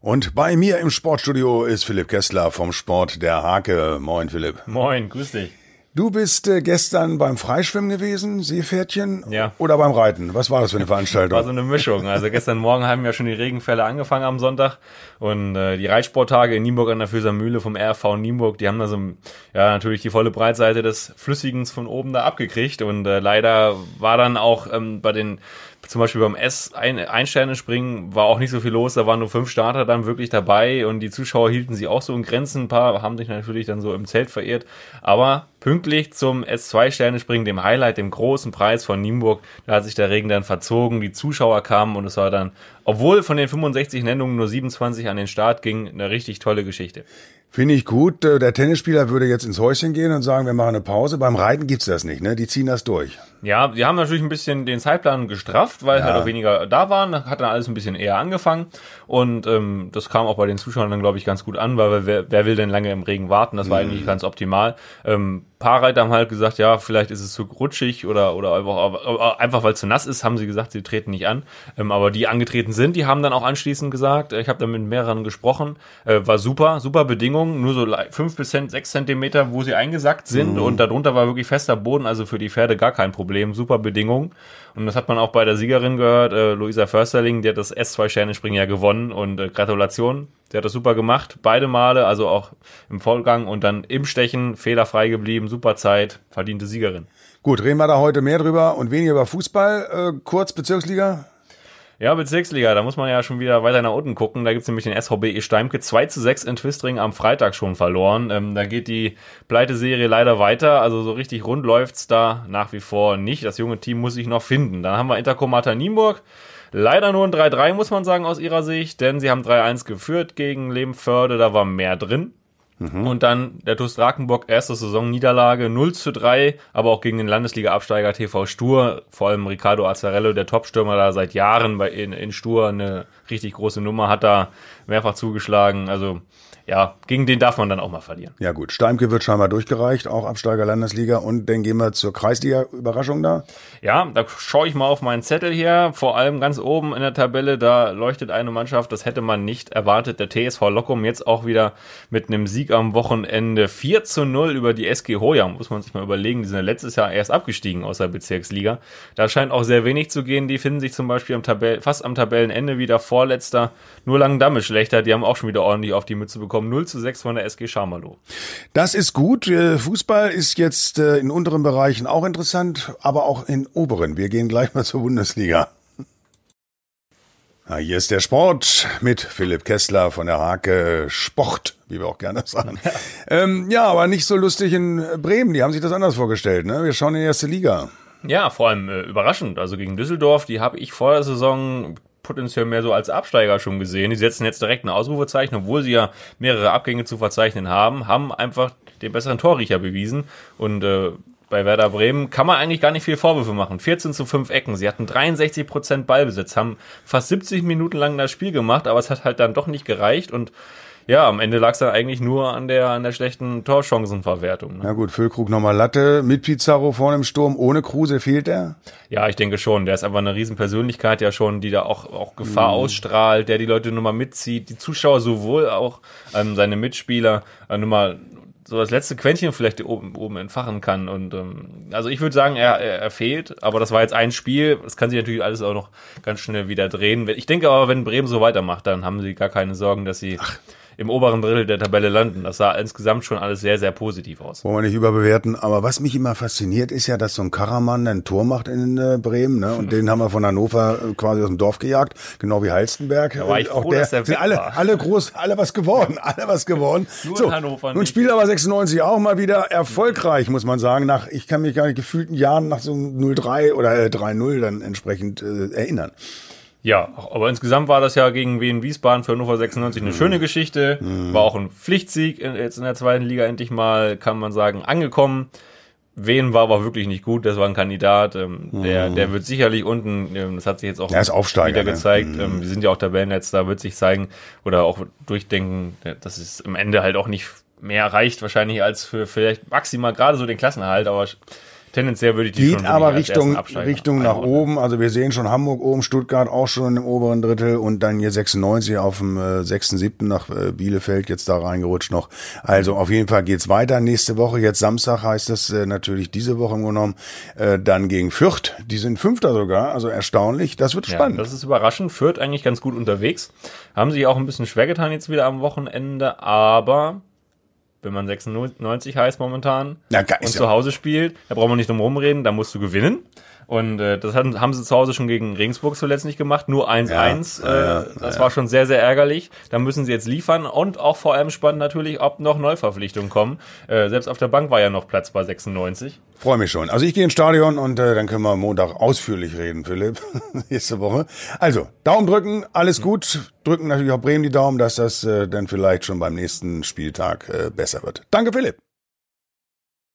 Und bei mir im Sportstudio ist Philipp Kessler vom Sport der Hake. Moin, Philipp. Moin, grüß dich. Du bist äh, gestern beim Freischwimmen gewesen, Seepferdchen? Ja. Oder beim Reiten? Was war das für eine Veranstaltung? War so eine Mischung. Also gestern Morgen haben ja schon die Regenfälle angefangen am Sonntag und äh, die Reitsporttage in Nienburg an der Füßer Mühle vom RV Nienburg, die haben da so ja natürlich die volle Breitseite des Flüssigens von oben da abgekriegt und äh, leider war dann auch ähm, bei den zum Beispiel beim S ein, springen war auch nicht so viel los, da waren nur fünf Starter dann wirklich dabei und die Zuschauer hielten sich auch so in Grenzen. Ein paar haben sich natürlich dann so im Zelt verirrt, aber pünktlich zum S2-Sterne-Springen, dem Highlight, dem großen Preis von Nienburg, da hat sich der Regen dann verzogen, die Zuschauer kamen und es war dann, obwohl von den 65 Nennungen nur 27 an den Start ging, eine richtig tolle Geschichte. Finde ich gut. Äh, der Tennisspieler würde jetzt ins Häuschen gehen und sagen, wir machen eine Pause. Beim Reiten gibt's das nicht, ne? Die ziehen das durch. Ja, die haben natürlich ein bisschen den Zeitplan gestrafft, weil ja. halt auch weniger da waren. Hat dann alles ein bisschen eher angefangen. Und ähm, das kam auch bei den Zuschauern dann, glaube ich, ganz gut an, weil wer, wer will denn lange im Regen warten? Das war mhm. eigentlich ganz optimal. Ähm, paar Reiter haben halt gesagt, ja, vielleicht ist es zu rutschig oder, oder einfach, einfach weil es zu nass ist, haben sie gesagt, sie treten nicht an. Ähm, aber die angetreten sind, die haben dann auch anschließend gesagt, ich habe da mit mehreren gesprochen, äh, war super, super Bedingungen, nur so fünf bis sechs Zentimeter, wo sie eingesackt sind mhm. und darunter war wirklich fester Boden, also für die Pferde gar kein Problem, super Bedingungen. Und das hat man auch bei der Siegerin gehört, äh, Luisa Försterling, die hat das S2-Sterne-Springen ja gewonnen und äh, Gratulation der hat das super gemacht, beide Male, also auch im Vollgang und dann im Stechen, fehlerfrei geblieben, super Zeit, verdiente Siegerin. Gut, reden wir da heute mehr drüber und weniger über Fußball. Äh, kurz Bezirksliga? Ja, Bezirksliga, da muss man ja schon wieder weiter nach unten gucken. Da gibt's nämlich den SVB E Steimke 2 zu 6 in Twistring am Freitag schon verloren. Ähm, da geht die Pleiteserie leider weiter. Also so richtig rund läuft's da nach wie vor nicht. Das junge Team muss sich noch finden. Dann haben wir Intercomata Nienburg. Leider nur ein 3-3, muss man sagen, aus ihrer Sicht, denn sie haben 3-1 geführt gegen Lebenförde, da war mehr drin. Mhm. Und dann der TuS Drakenbock, erste Saisonniederlage, 0 zu 3, aber auch gegen den Landesliga-Absteiger TV Stur, vor allem Ricardo Azzarello, der Topstürmer da seit Jahren bei, in, in Stur, eine richtig große Nummer, hat da mehrfach zugeschlagen. Also ja, gegen den darf man dann auch mal verlieren. Ja gut, Steimke wird scheinbar durchgereicht, auch Absteiger Landesliga. Und dann gehen wir zur Kreisliga-Überraschung da. Ja, da schaue ich mal auf meinen Zettel hier. Vor allem ganz oben in der Tabelle, da leuchtet eine Mannschaft, das hätte man nicht erwartet. Der TSV Lockum jetzt auch wieder mit einem Sieg am Wochenende 4 zu 0 über die SG Hoya. Muss man sich mal überlegen, die sind ja letztes Jahr erst abgestiegen aus der Bezirksliga. Da scheint auch sehr wenig zu gehen. Die finden sich zum Beispiel am Tabell fast am Tabellenende wieder vorletzter. Nur Langendamme schlechter. Die haben auch schon wieder ordentlich auf die Mütze bekommen bekommen 0 zu 6 von der SG Schamalow. Das ist gut. Äh, Fußball ist jetzt äh, in unteren Bereichen auch interessant, aber auch in oberen. Wir gehen gleich mal zur Bundesliga. Ja, hier ist der Sport mit Philipp Kessler von der Hake Sport, wie wir auch gerne sagen. Ja. Ähm, ja, aber nicht so lustig in Bremen. Die haben sich das anders vorgestellt. Ne? Wir schauen in die erste Liga. Ja, vor allem äh, überraschend. Also gegen Düsseldorf, die habe ich vor der Saison potenziell mehr so als Absteiger schon gesehen. Die setzen jetzt direkt ein Ausrufezeichen, obwohl sie ja mehrere Abgänge zu verzeichnen haben, haben einfach den besseren Torriecher bewiesen und äh, bei Werder Bremen kann man eigentlich gar nicht viel Vorwürfe machen. 14 zu 5 Ecken. Sie hatten 63 Prozent Ballbesitz, haben fast 70 Minuten lang das Spiel gemacht, aber es hat halt dann doch nicht gereicht und ja, am Ende lag es dann eigentlich nur an der, an der schlechten Torchancenverwertung. Ne? Ja gut, Füllkrug nochmal Latte, mit Pizarro vorne im Sturm, ohne Kruse fehlt er? Ja, ich denke schon. Der ist einfach eine Riesenpersönlichkeit ja schon, die da auch, auch Gefahr mhm. ausstrahlt, der die Leute nur mal mitzieht, die Zuschauer sowohl auch ähm, seine Mitspieler äh, nur mal so das letzte Quäntchen vielleicht oben, oben entfachen kann. Und ähm, also ich würde sagen, er, er, er fehlt, aber das war jetzt ein Spiel. Das kann sich natürlich alles auch noch ganz schnell wieder drehen. Ich denke aber, wenn Bremen so weitermacht, dann haben sie gar keine Sorgen, dass sie. Ach im oberen Drittel der Tabelle landen. Das sah insgesamt schon alles sehr, sehr positiv aus. Wollen wir nicht überbewerten, aber was mich immer fasziniert, ist ja, dass so ein Karaman ein Tor macht in äh, Bremen, ne? Und den haben wir von Hannover äh, quasi aus dem Dorf gejagt, genau wie Halstenberg. Da war ich auch froh, der, dass der sind alle, war. alle groß, alle was geworden, alle was geworden. Nur so, in Hannover Nun spielt aber 96 auch mal wieder erfolgreich, muss man sagen. Nach, ich kann mich gar nicht gefühlten Jahren nach so 0-3 oder äh, 3-0 dann entsprechend äh, erinnern. Ja, aber insgesamt war das ja gegen Wien Wiesbaden für Hannover 96 eine mhm. schöne Geschichte. Mhm. War auch ein Pflichtsieg in, jetzt in der zweiten Liga endlich mal, kann man sagen, angekommen. Wien war aber wirklich nicht gut, das war ein Kandidat, ähm, mhm. der, der wird sicherlich unten, ähm, das hat sich jetzt auch wieder ne? gezeigt, ähm, wir sind ja auch Tabellenletzter, wird sich zeigen oder auch durchdenken, dass es am Ende halt auch nicht mehr reicht wahrscheinlich als für vielleicht maximal gerade so den Klassenerhalt, aber tendenziell würde ich die Geht aber Richtung, Richtung nach oben. Also wir sehen schon Hamburg oben, Stuttgart auch schon im oberen Drittel und dann hier 96 auf dem äh, 6., 7. nach äh, Bielefeld jetzt da reingerutscht noch. Also auf jeden Fall geht's weiter. Nächste Woche, jetzt Samstag heißt es äh, natürlich diese Woche im genommen, äh, dann gegen Fürth. Die sind Fünfter sogar, also erstaunlich. Das wird Ja, spannend. das ist überraschend. Fürth eigentlich ganz gut unterwegs. Haben sich auch ein bisschen schwer getan jetzt wieder am Wochenende, aber wenn man 96 heißt momentan Na, geil, und ist zu ja- Hause spielt, da braucht man nicht drum rumreden, da musst du gewinnen. Und äh, das hatten, haben sie zu Hause schon gegen Regensburg zuletzt nicht gemacht, nur 1-1. Ja, ja, ja, äh, das war schon sehr, sehr ärgerlich. Da müssen sie jetzt liefern und auch vor allem spannend natürlich, ob noch Neuverpflichtungen kommen. Äh, selbst auf der Bank war ja noch Platz bei 96. Freue mich schon. Also ich gehe ins Stadion und äh, dann können wir Montag ausführlich reden, Philipp, nächste Woche. Also, Daumen drücken, alles gut. Drücken natürlich auch Bremen die Daumen, dass das äh, dann vielleicht schon beim nächsten Spieltag äh, besser wird. Danke, Philipp.